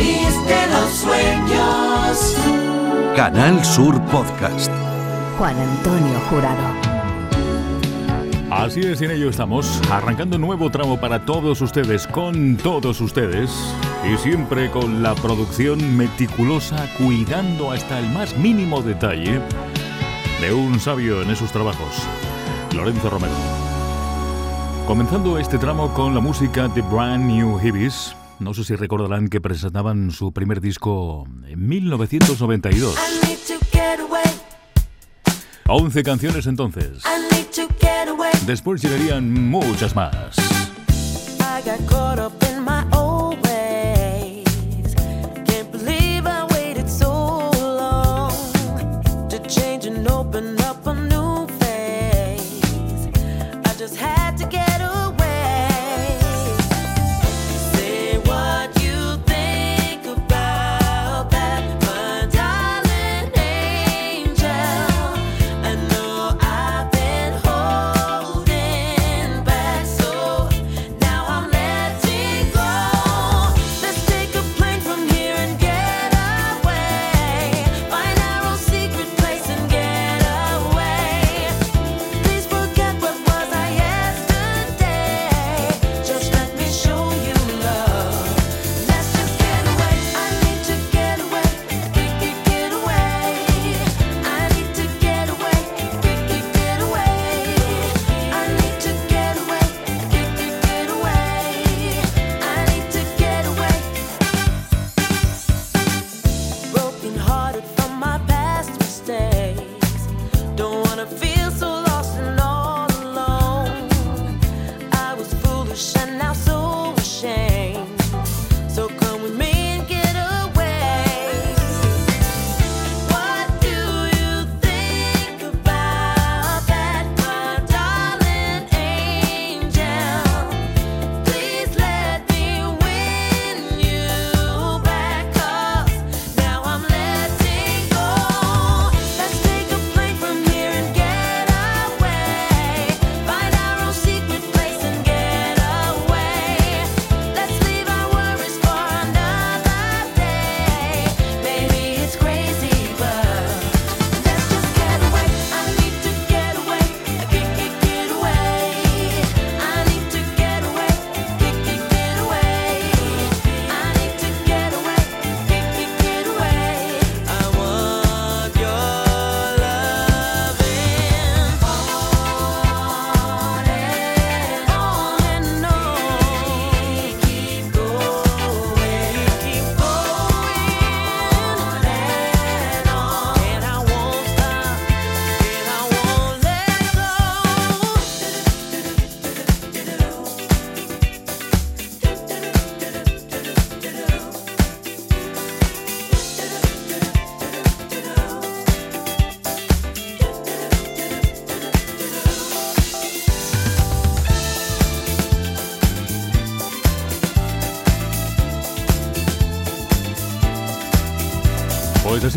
país de los sueños. Canal Sur Podcast. Juan Antonio Jurado. Así es, en ello estamos, arrancando un nuevo tramo para todos ustedes, con todos ustedes, y siempre con la producción meticulosa, cuidando hasta el más mínimo detalle de un sabio en esos trabajos, Lorenzo Romero. Comenzando este tramo con la música de Brand New Hibbies, no sé si recordarán que presentaban su primer disco en 1992. 11 canciones entonces. Después llegarían muchas más. así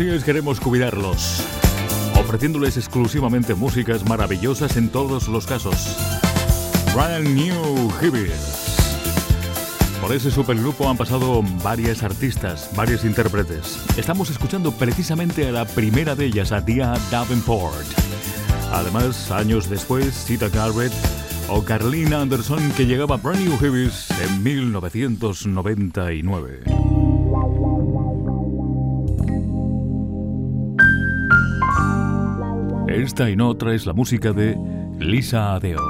queremos cuidarlos, ofreciéndoles exclusivamente músicas maravillosas en todos los casos. Brand New Hibbies. Por ese supergrupo han pasado varias artistas, varios intérpretes. Estamos escuchando precisamente a la primera de ellas, a Dia Davenport. Además, años después, Sita Garrett o Carlene Anderson, que llegaba a Brand New Hibbies en 1999. Esta y no otra es la música de Lisa Adeo.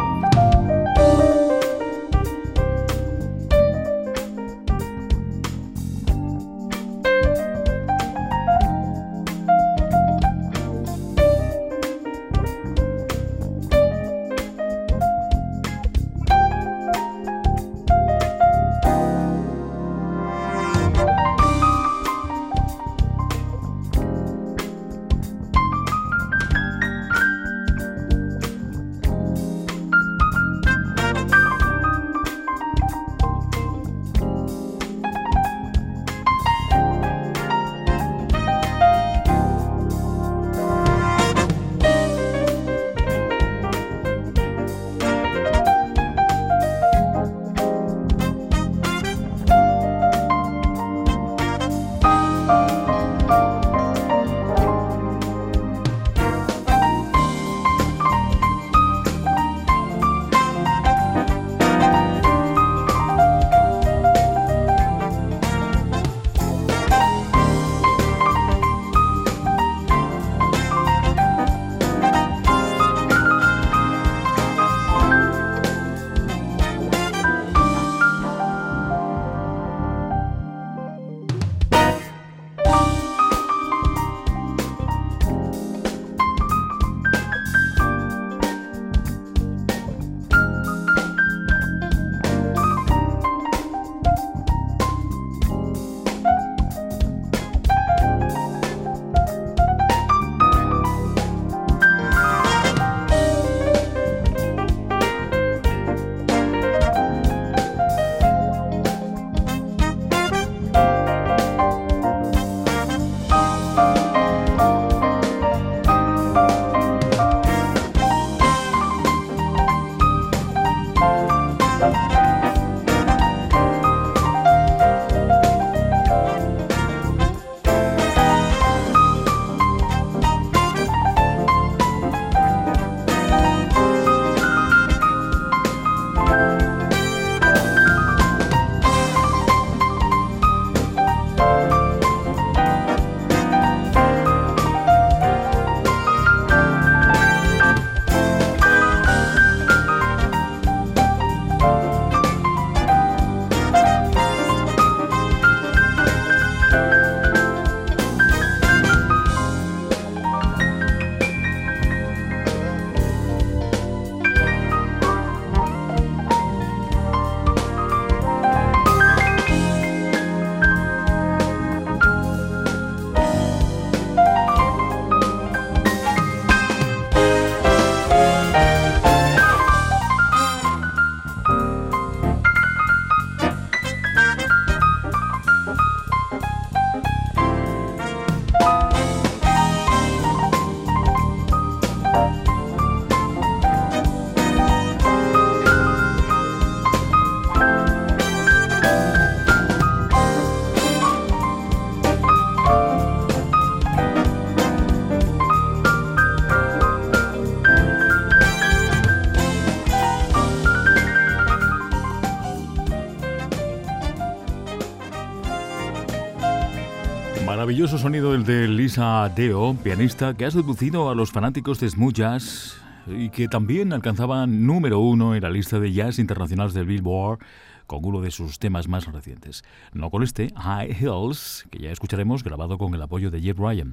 Maravilloso sonido el de Lisa Deo, pianista que ha seducido a los fanáticos de smooth jazz y que también alcanzaba número uno en la lista de jazz internacionales del Billboard con uno de sus temas más recientes. No con este, High Hills, que ya escucharemos grabado con el apoyo de Jeff Ryan.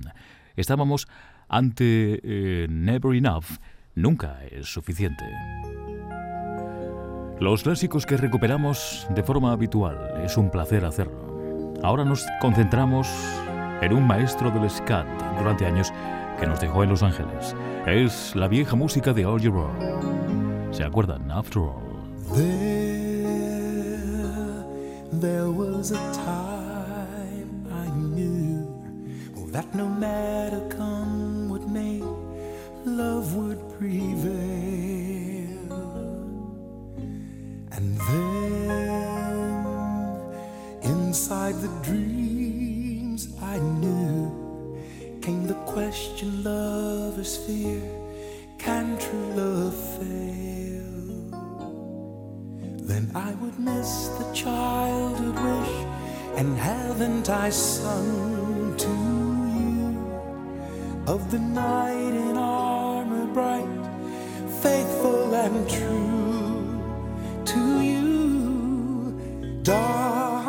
Estábamos ante eh, Never Enough, nunca es suficiente. Los clásicos que recuperamos de forma habitual, es un placer hacerlo. Ahora nos concentramos en un maestro del scat durante años que nos dejó en Los Ángeles. Es la vieja música de All Your ¿Se acuerdan? After All. There, was a time I knew that no matter come what may, love would prevail. And then inside the dreams I knew. Came the question lovers fear. Can true love fail? Then i would miss the childhood wish and haven't i sung to you? Of the knight in armor bright faithful and true to you. Darling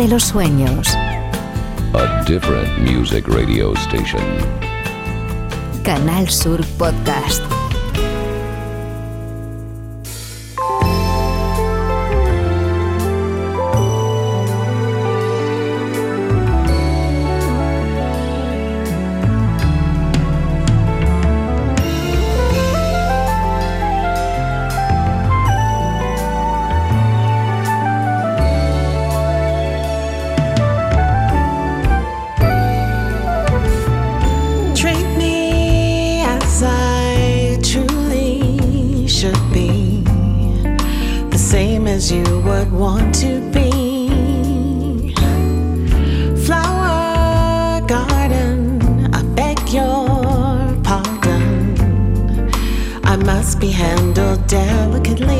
de los sueños. A different music radio station. Canal Sur Podcast. Delicately.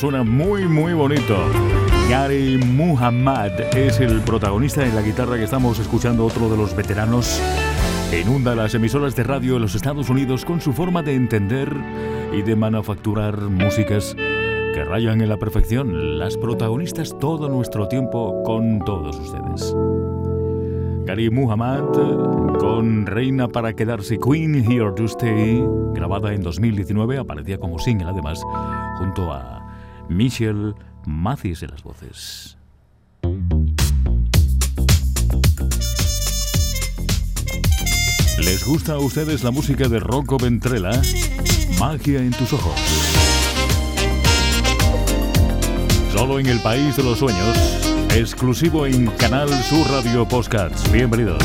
Suena muy muy bonito. Gary Muhammad es el protagonista en la guitarra que estamos escuchando, otro de los veteranos inunda las emisoras de radio en los Estados Unidos con su forma de entender y de manufacturar músicas que rayan en la perfección. Las protagonistas todo nuestro tiempo con todos ustedes. Gary Muhammad con Reina para quedarse Queen Here to Stay, grabada en 2019, aparecía como single además, junto a Michelle Mathis en las voces. ¿Les gusta a ustedes la música de Rocco Ventrella? Magia en tus ojos. Solo en el país de los sueños, exclusivo en Canal Sur Radio Postcards. Bienvenidos.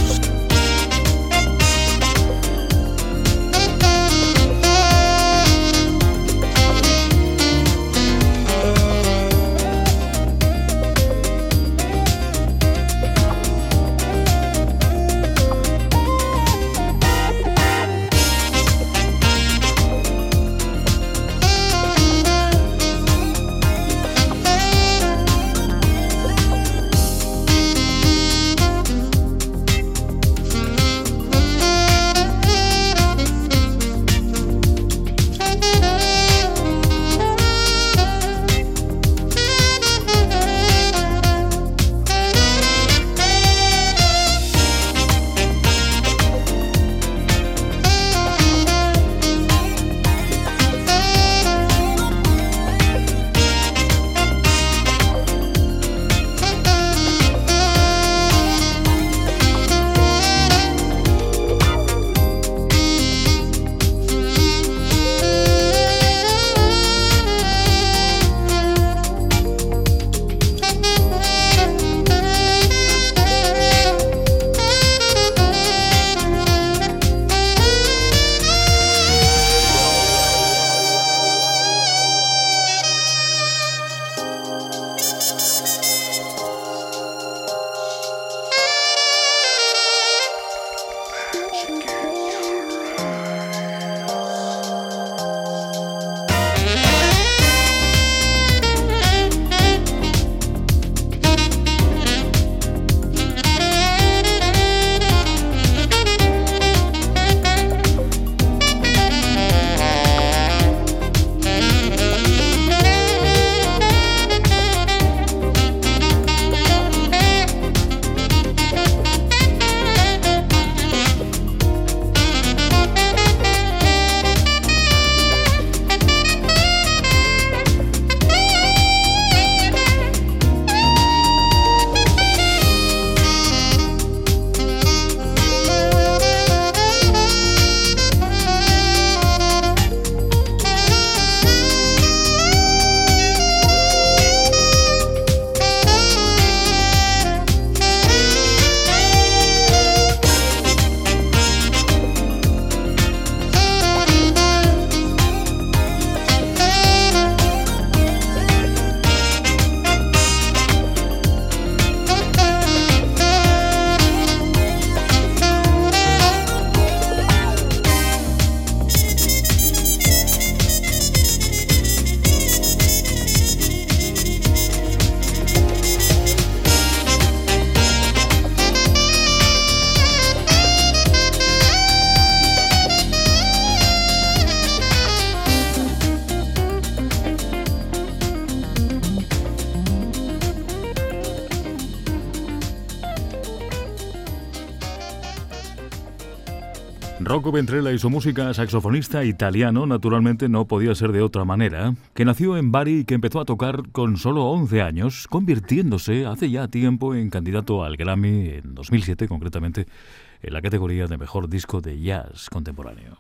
Rocco Ventrella y su música saxofonista italiano naturalmente no podía ser de otra manera, que nació en Bari y que empezó a tocar con solo 11 años, convirtiéndose hace ya tiempo en candidato al Grammy en 2007 concretamente en la categoría de mejor disco de jazz contemporáneo.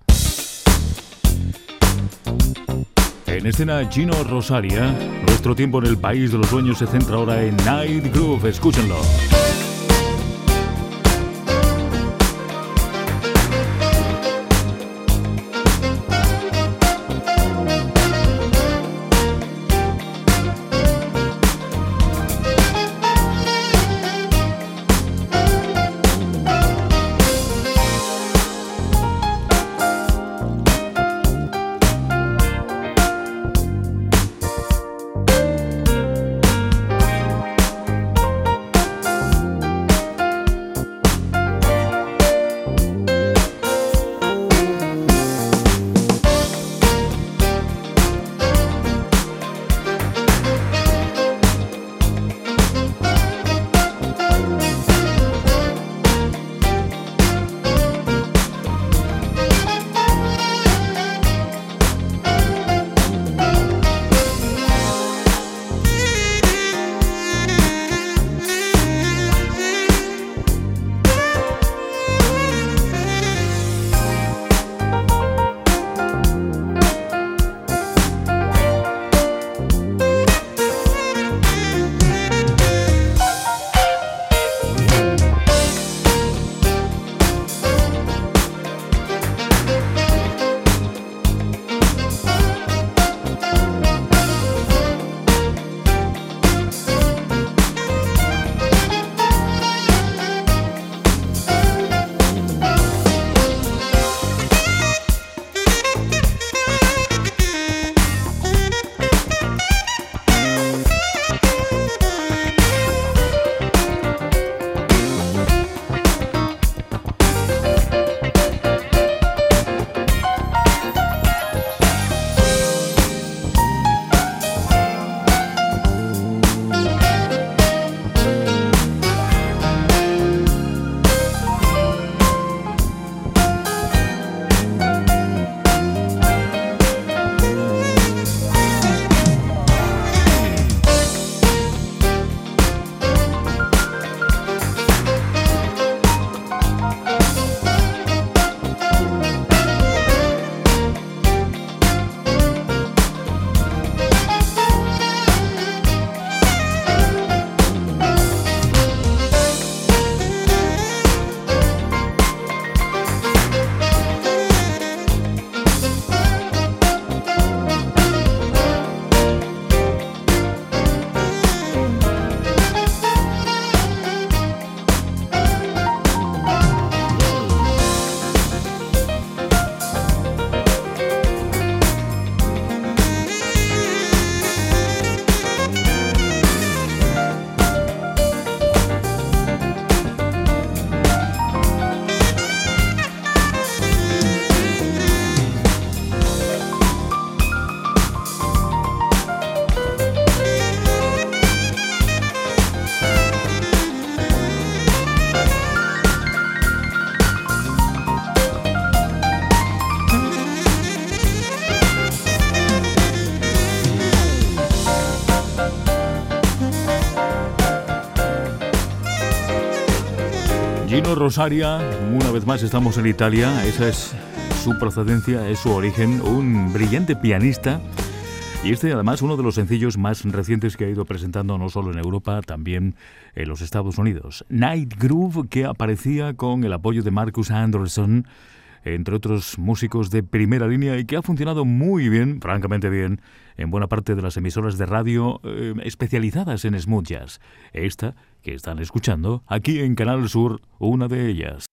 En escena Gino Rosaria, nuestro tiempo en el país de los sueños se centra ahora en Night Groove, escúchenlo. Rosaria, una vez más estamos en Italia, esa es su procedencia, es su origen, un brillante pianista. Y este además uno de los sencillos más recientes que ha ido presentando no solo en Europa, también en los Estados Unidos. Night Groove que aparecía con el apoyo de Marcus Anderson, entre otros músicos de primera línea y que ha funcionado muy bien, francamente bien, en buena parte de las emisoras de radio eh, especializadas en smooth jazz. Esta que están escuchando aquí en Canal Sur, una de ellas.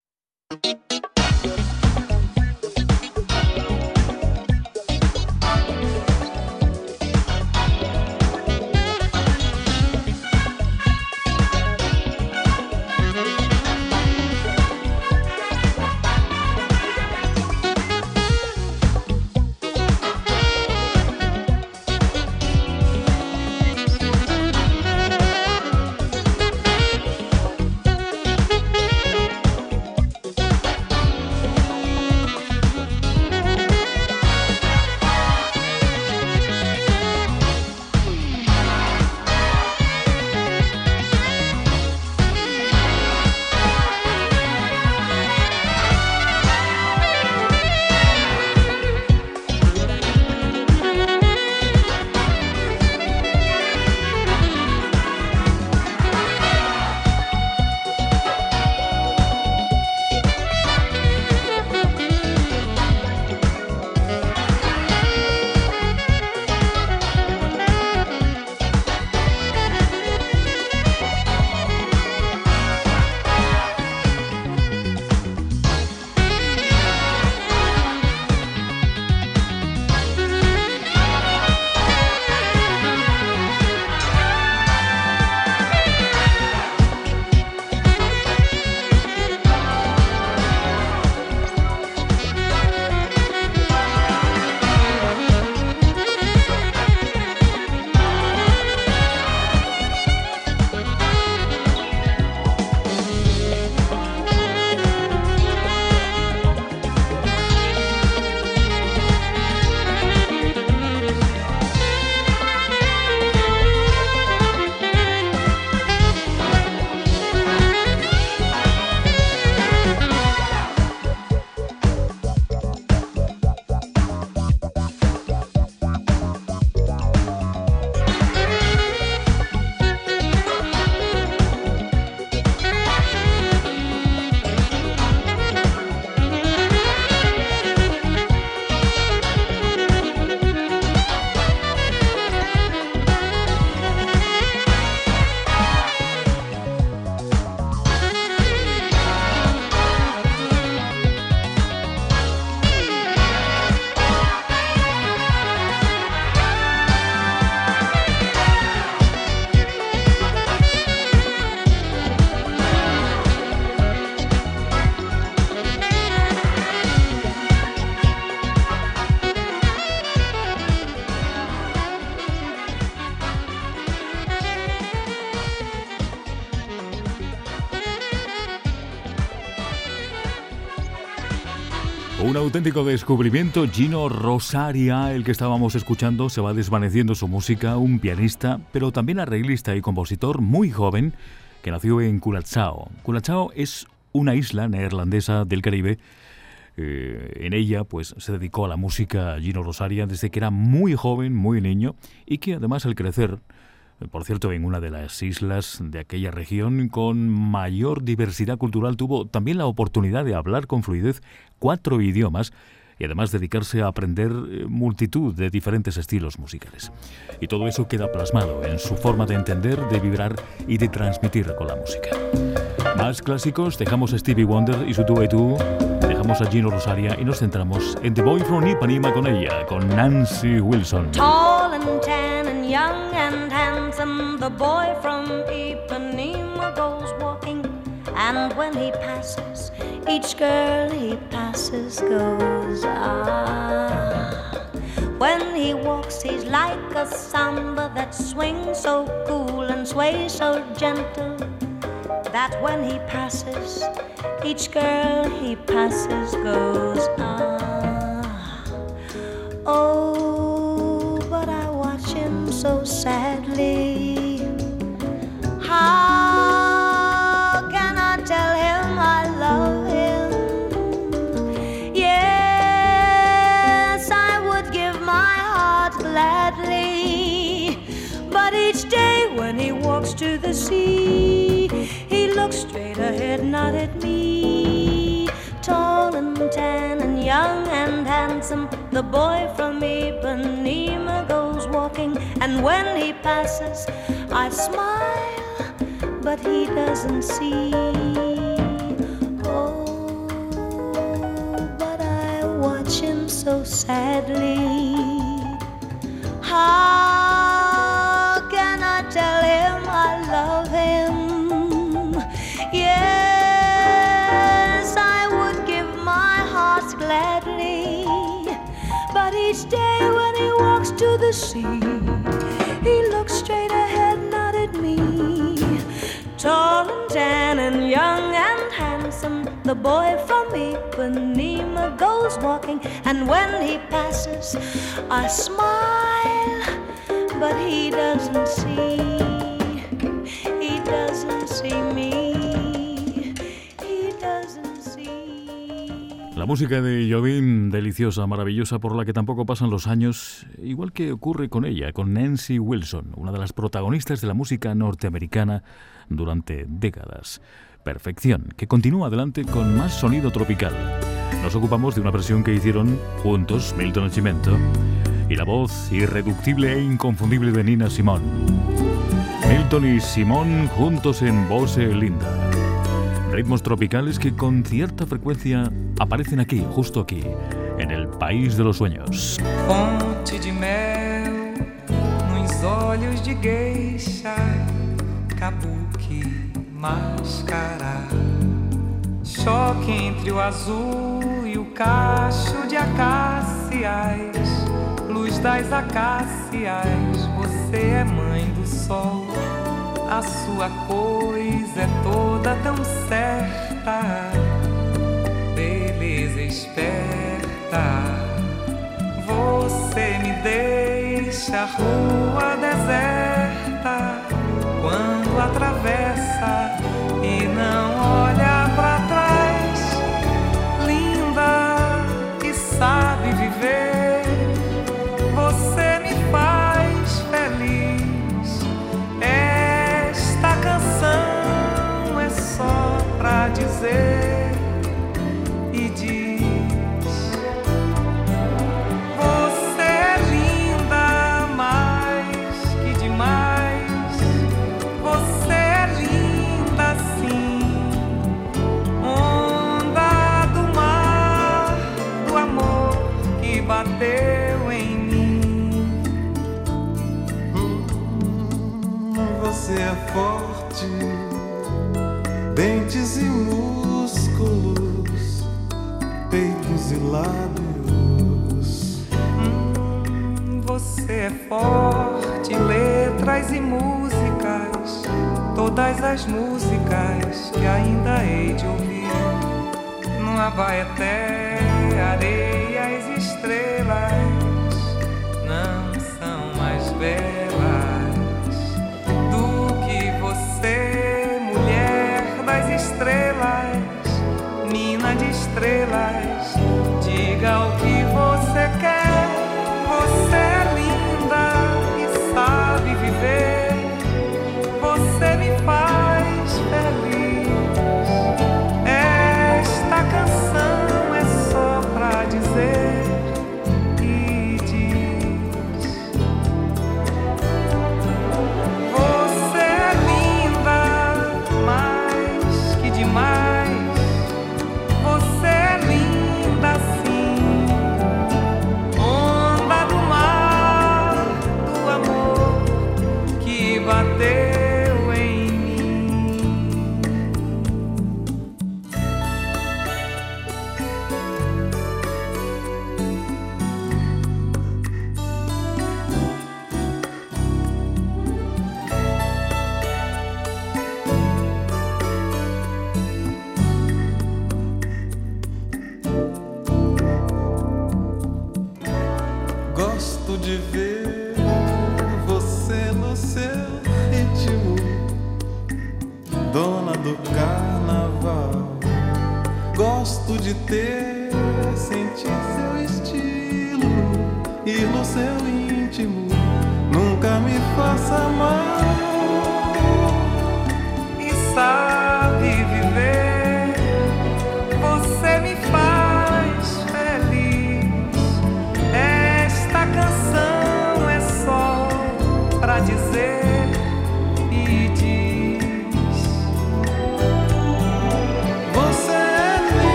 Auténtico descubrimiento, Gino Rosaria, el que estábamos escuchando, se va desvaneciendo su música, un pianista, pero también arreglista y compositor muy joven que nació en Curaçao. Curaçao es una isla neerlandesa del Caribe. Eh, en ella pues se dedicó a la música Gino Rosaria desde que era muy joven, muy niño y que además al crecer por cierto, en una de las islas de aquella región con mayor diversidad cultural tuvo también la oportunidad de hablar con fluidez cuatro idiomas y además dedicarse a aprender eh, multitud de diferentes estilos musicales. Y todo eso queda plasmado en su forma de entender, de vibrar y de transmitir con la música. Más clásicos, dejamos a Stevie Wonder y su tú y dejamos a Gino Rosaria y nos centramos en The Boy from Ipanema con ella, con Nancy Wilson. Young and handsome, the boy from Ipanema goes walking, and when he passes, each girl he passes goes ah. When he walks, he's like a samba that swings so cool and sways so gentle that when he passes, each girl he passes goes ah. Oh, so sadly. How can I tell him I love him? Yes, I would give my heart gladly. But each day when he walks to the sea, he looks straight ahead, not at me. Tall and tan and young and handsome, the boy from Ipanema walking, and when he passes, I smile, but he doesn't see. Oh, but I watch him so sadly. How can I tell him I love him? Yes, I would give my heart gladly. But each day when he walks to the sea, the boy from Ipanema goes walking, and when he passes, I smile, but he doesn't see. He doesn't see me. La música de Jobim, deliciosa, maravillosa, por la que tampoco pasan los años, igual que ocurre con ella, con Nancy Wilson, una de las protagonistas de la música norteamericana durante décadas. Perfección, que continúa adelante con más sonido tropical. Nos ocupamos de una versión que hicieron juntos Milton Nascimento y la voz irreductible e inconfundible de Nina Simone. Milton y Simone juntos en Voce Linda. Ritmos tropicales que con cierta frecuencia aparecen aquí, justo aquí, en el país de los sueños. De mel de kabuki, máscara. Choque entre o azul e o cacho de acácias, luz das acácias. Você é mãe do sol, a sua coisa é toda tão certa, beleza esperta. Você me deixa a rua deserta quando atravessa e não olha pra trás. Linda e sabe viver, você me faz feliz. Esta canção é só pra dizer Você é forte, dentes e músculos, peitos e lábios. Você é forte, letras e músicas, todas as músicas que ainda hei de ouvir. No Abaeté, areias e estrelas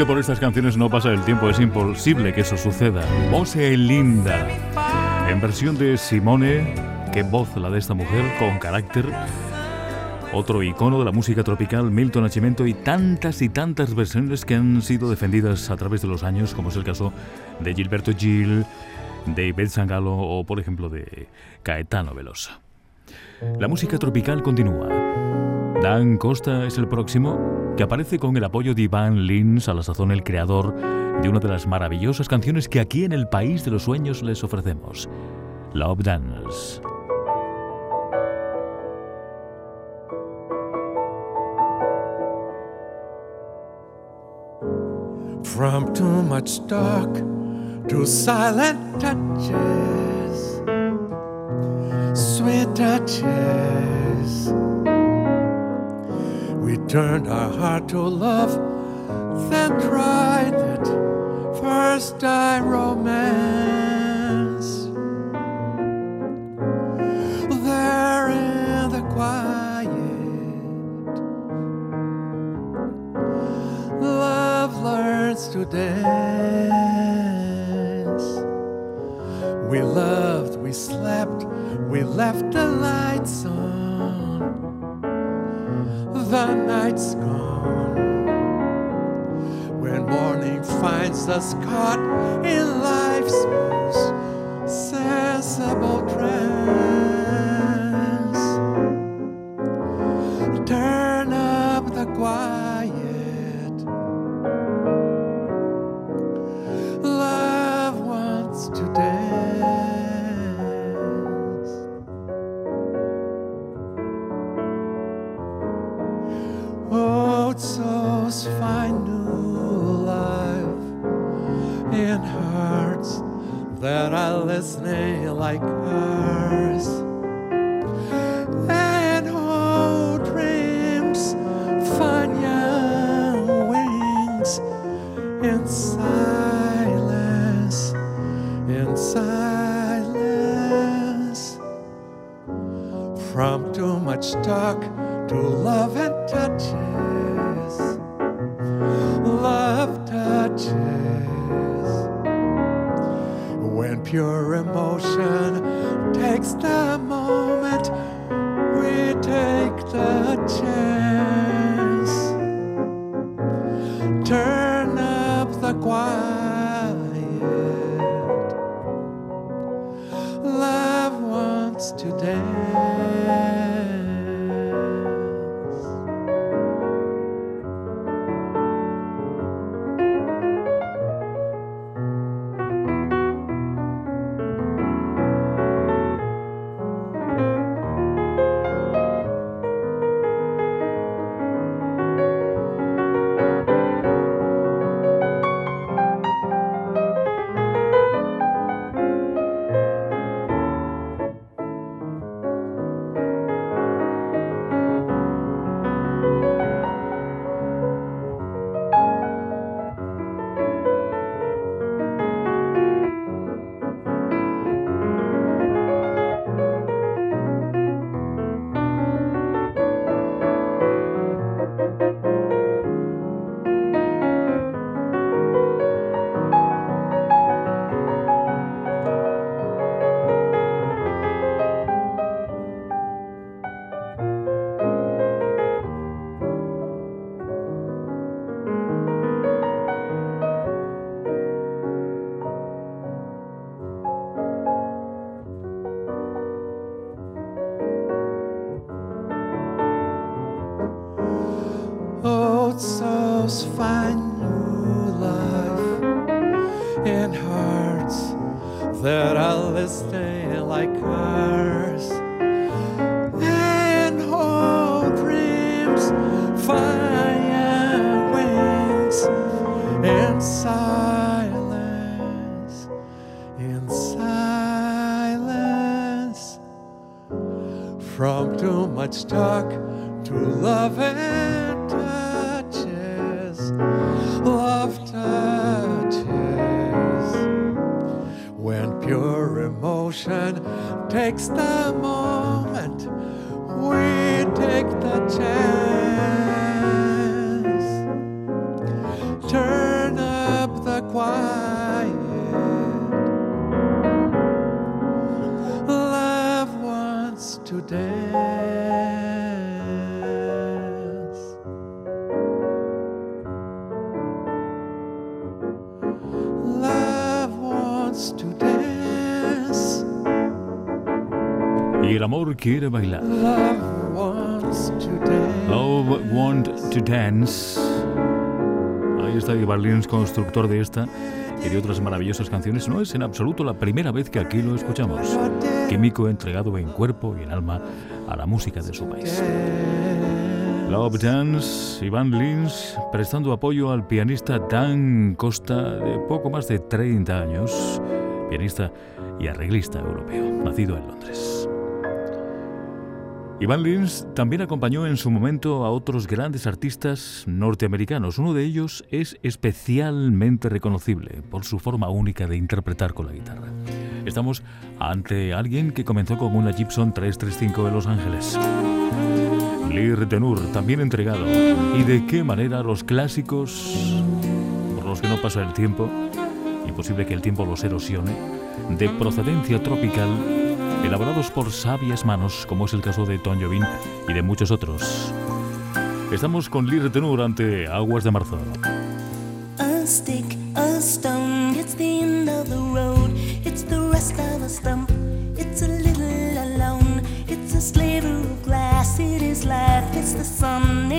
que por estas canciones no pasa el tiempo, es imposible que eso suceda. Voce linda. En versión de Simone, qué voz la de esta mujer, con carácter. Otro icono de la música tropical, Milton Nascimento, y tantas y tantas versiones que han sido defendidas a través de los años, como es el caso de Gilberto Gil, de Ivette Sangalo o, por ejemplo, de Caetano Velosa. La música tropical continúa. Dan Costa es el próximo, que aparece con el apoyo de Iván Lins, a la sazón el creador de una de las maravillosas canciones que aquí en el País de los Sueños les ofrecemos, Love Dance. From too much talk to silent touches, sweet touches. We turned our heart to love, then tried that first time romance. There in the quiet love learns to dance. We loved, we slept, we left the lights on. The night's gone. When morning finds us caught in life's most sensible trance. Turn up the quiet. Are like ours. And oh, dreams find young wings in silence, in silence. From too much talk to love and touches, love touches. When pure sun. Quiere bailar. love wants to dance Love Want to Dance. Ahí está Ivan Lins, constructor de esta y de otras maravillosas canciones. No es en absoluto la primera vez que aquí lo escuchamos. Químico entregado en cuerpo y en alma a la música de su país. Love Dance, Iván Lins, prestando apoyo al pianista Dan Costa, de poco más de 30 años, pianista y arreglista europeo, nacido en Londres. Iván Lins también acompañó en su momento a otros grandes artistas norteamericanos. Uno de ellos es especialmente reconocible por su forma única de interpretar con la guitarra. Estamos ante alguien que comenzó con una Gibson 335 de Los Ángeles. Lee Tenur, también entregado. ¿Y de qué manera los clásicos, por los que no pasa el tiempo, imposible que el tiempo los erosione, de procedencia tropical, elaborados por sabias manos, como es el caso de Tom Jobim y de muchos otros? Estamos con Lee Tenur ante Aguas de Marzo. A stick, a stone, it's the end of the road. It's the rest of a stump. It's a little alone. It's a sliver of glass. It is life. It's the sun.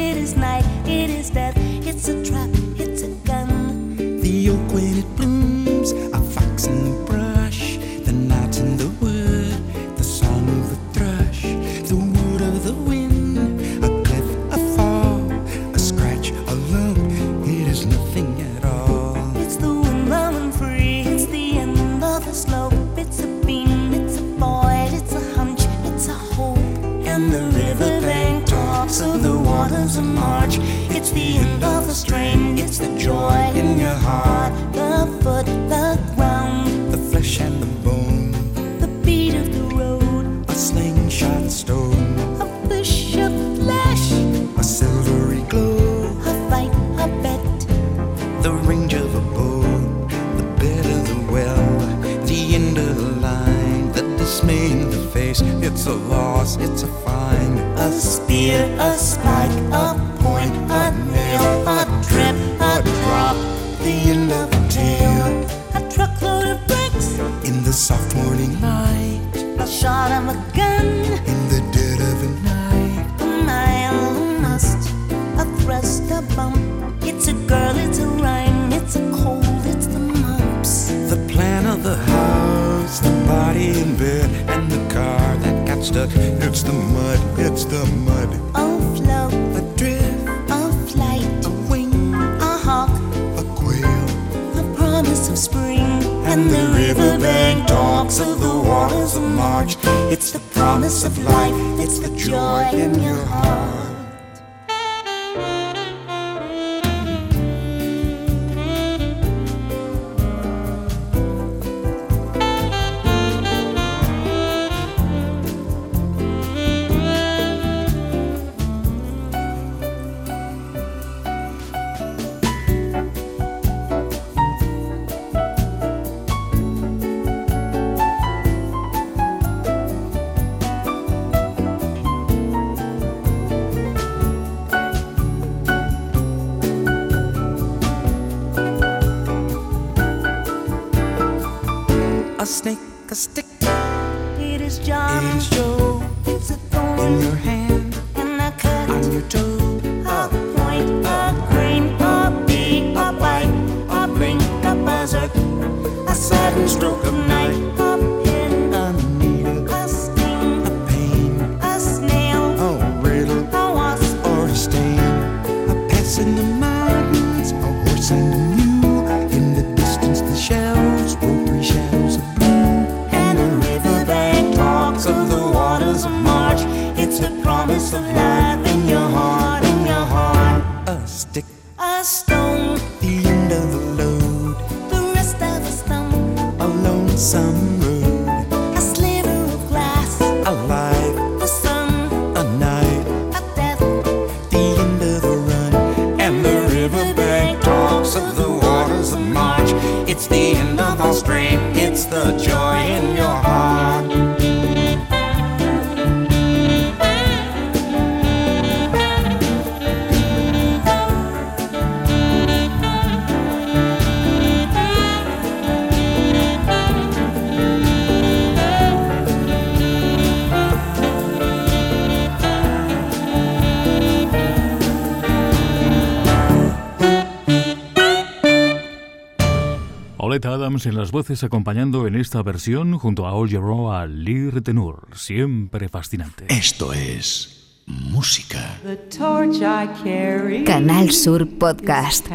Las voces acompañando en esta versión junto a All Year a Lee Tenur, siempre fascinante. Esto es música. The torch I carry Canal Sur Podcast.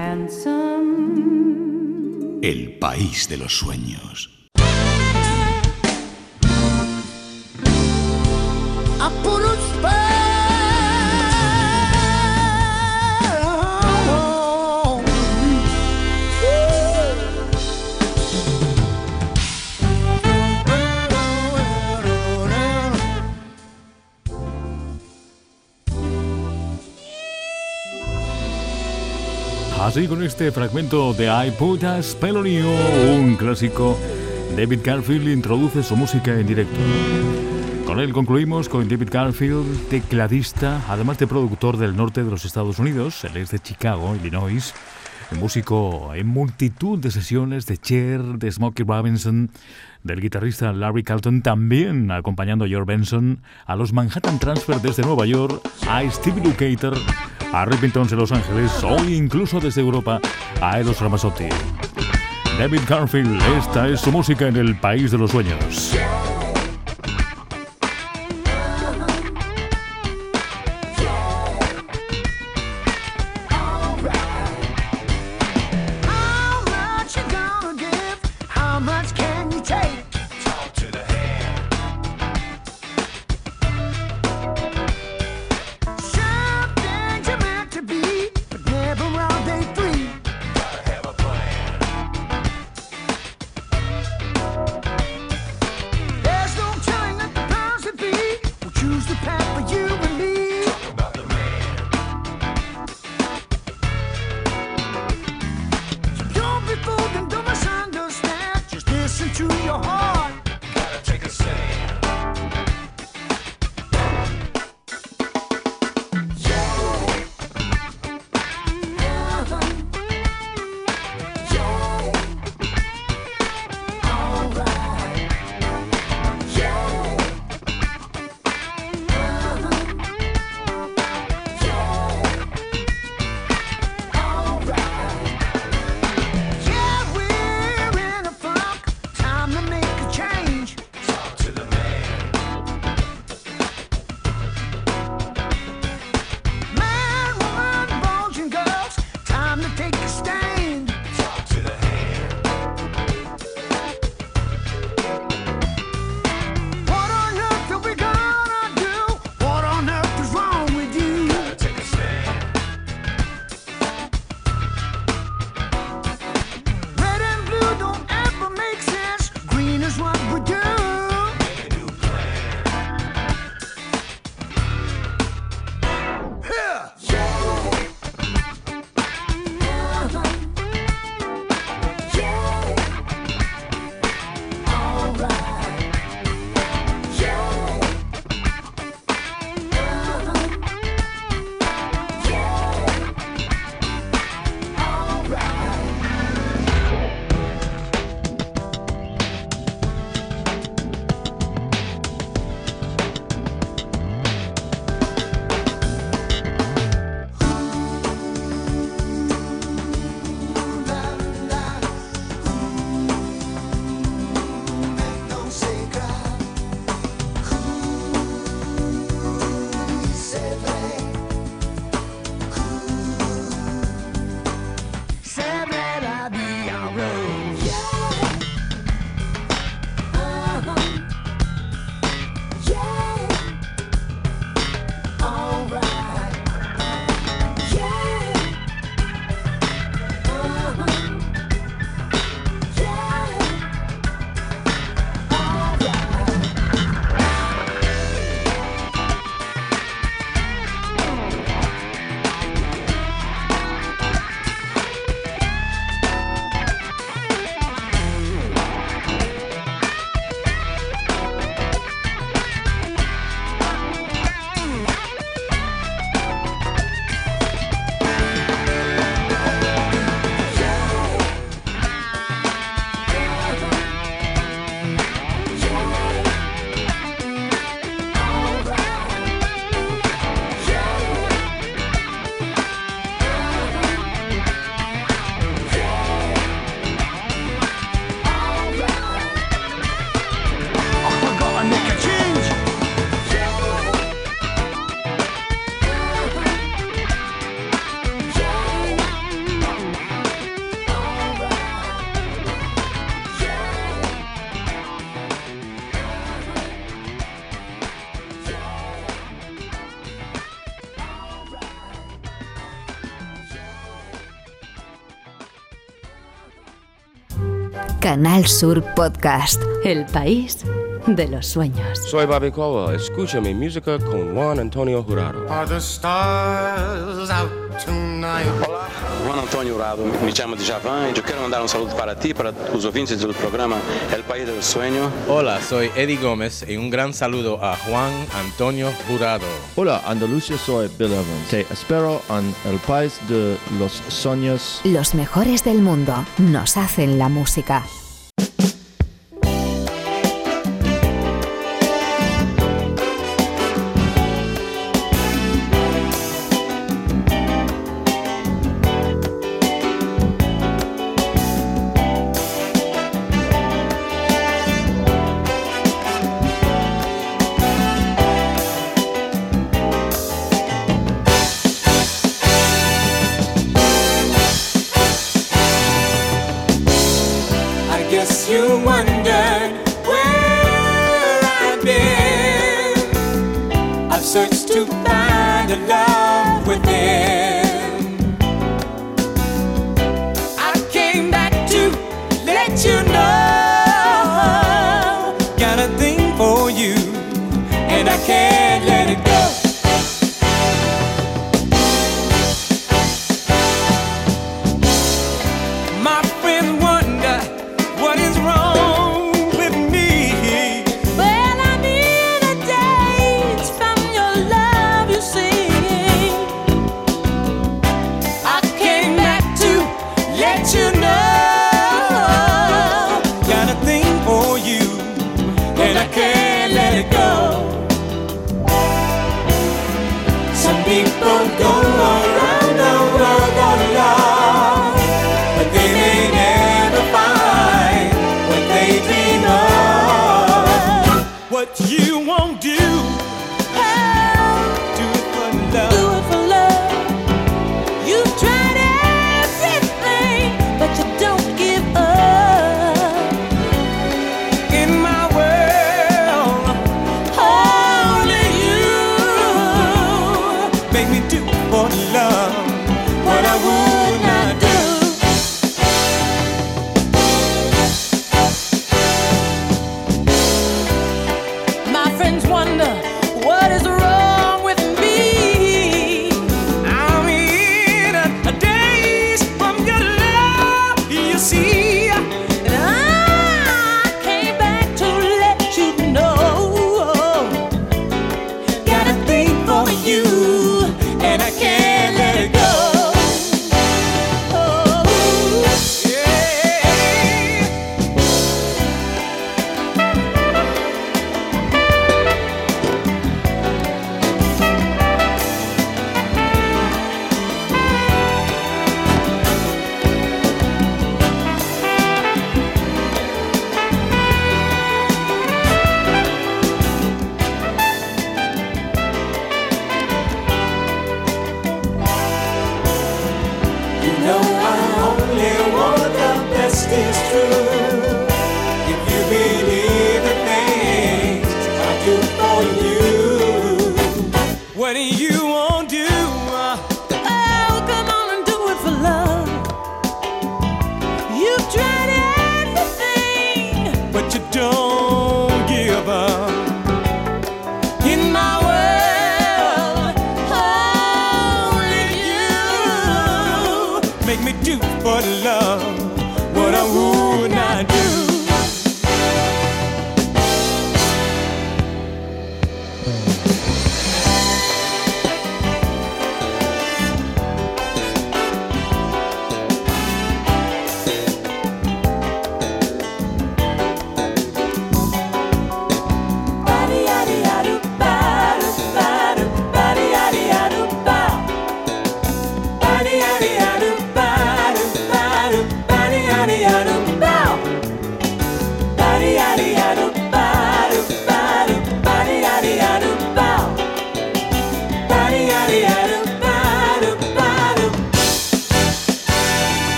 El país de los sueños. I Así con este fragmento de I Put a Spell on You, un clásico, David Garfield introduce su música en directo. Con él concluimos con David Garfield, tecladista, además de productor del norte de los Estados Unidos, él es de Chicago, Illinois, músico en multitud de sesiones de Cher, de Smokey Robinson, del guitarrista Larry Carlton, también acompañando a George Benson, a los Manhattan Transfer desde Nueva York, a Stevie Lukather, a Rippingtons de Los Ángeles, hoy incluso desde Europa, a Eros Ramazzotti. David Garfield, esta es su música en el país de los sueños. Canal Sur Podcast, el país de los sueños. Soy Bobby Cowell. Escucha mi música con Juan Antonio Jurado. Are the stars out tonight? Juan Antonio Urado, me llamo Djavan y e yo quiero mandar un saludo para ti, para los oyentes del programa El País del Sueño. Hola, soy Eddie Gómez y un gran saludo a Juan Antonio Jurado. Hola, Andalucía, soy Bill Evans. Te espero en El País de los Sueños. Los mejores del mundo nos hacen la música.